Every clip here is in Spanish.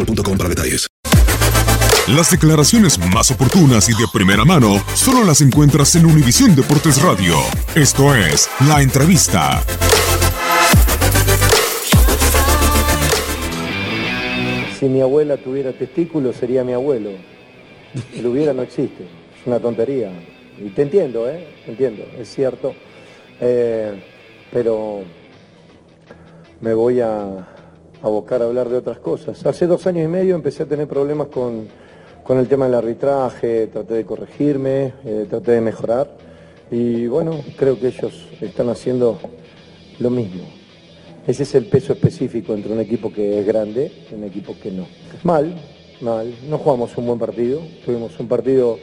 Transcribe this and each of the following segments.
boostmobile.com para detalles. Las declaraciones más oportunas y de primera mano solo las encuentras en Univisión Deportes Radio. Esto es La Entrevista. Si mi abuela tuviera testículos sería mi abuelo. El hubiera no existe. Es una tontería. Y te entiendo, ¿eh? Te entiendo, es cierto. Eh, pero me voy a abocar a hablar de otras cosas. Hace dos años y medio empecé a tener problemas con, con el tema del arbitraje, traté de corregirme, eh, traté de mejorar. Y bueno, creo que ellos están haciendo lo mismo. Ese es el peso específico entre un equipo que es grande y un equipo que no. Mal, mal. No jugamos un buen partido. Tuvimos un partido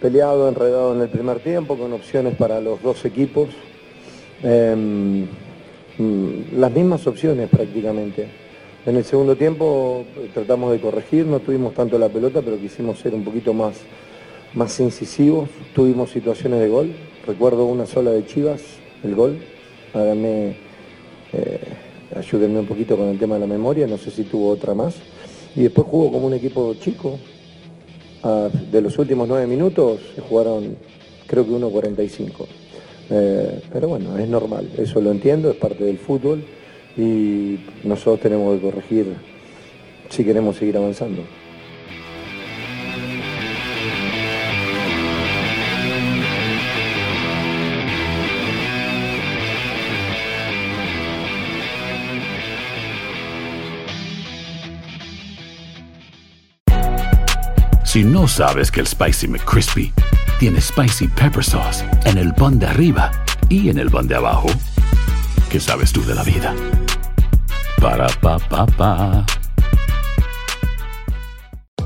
peleado, enredado en el primer tiempo, con opciones para los dos equipos. Em, mm, las mismas opciones prácticamente. En el segundo tiempo eh, tratamos de corregir, no tuvimos tanto la pelota, pero quisimos ser un poquito más, más incisivos. Tuvimos situaciones de gol. Recuerdo una sola de Chivas, el gol. Háganme, eh, ayúdenme un poquito con el tema de la memoria, no sé si tuvo otra más. Y después jugó como un equipo chico. Ah, de los últimos nueve minutos se jugaron creo que 1.45. Eh, pero bueno, es normal, eso lo entiendo, es parte del fútbol y nosotros tenemos que corregir si queremos seguir avanzando. Si no sabes que el Spicy McCrispy tiene Spicy Pepper Sauce en el pan de arriba y en el pan de abajo, ¿qué sabes tú de la vida? Ba-da-ba-ba-ba.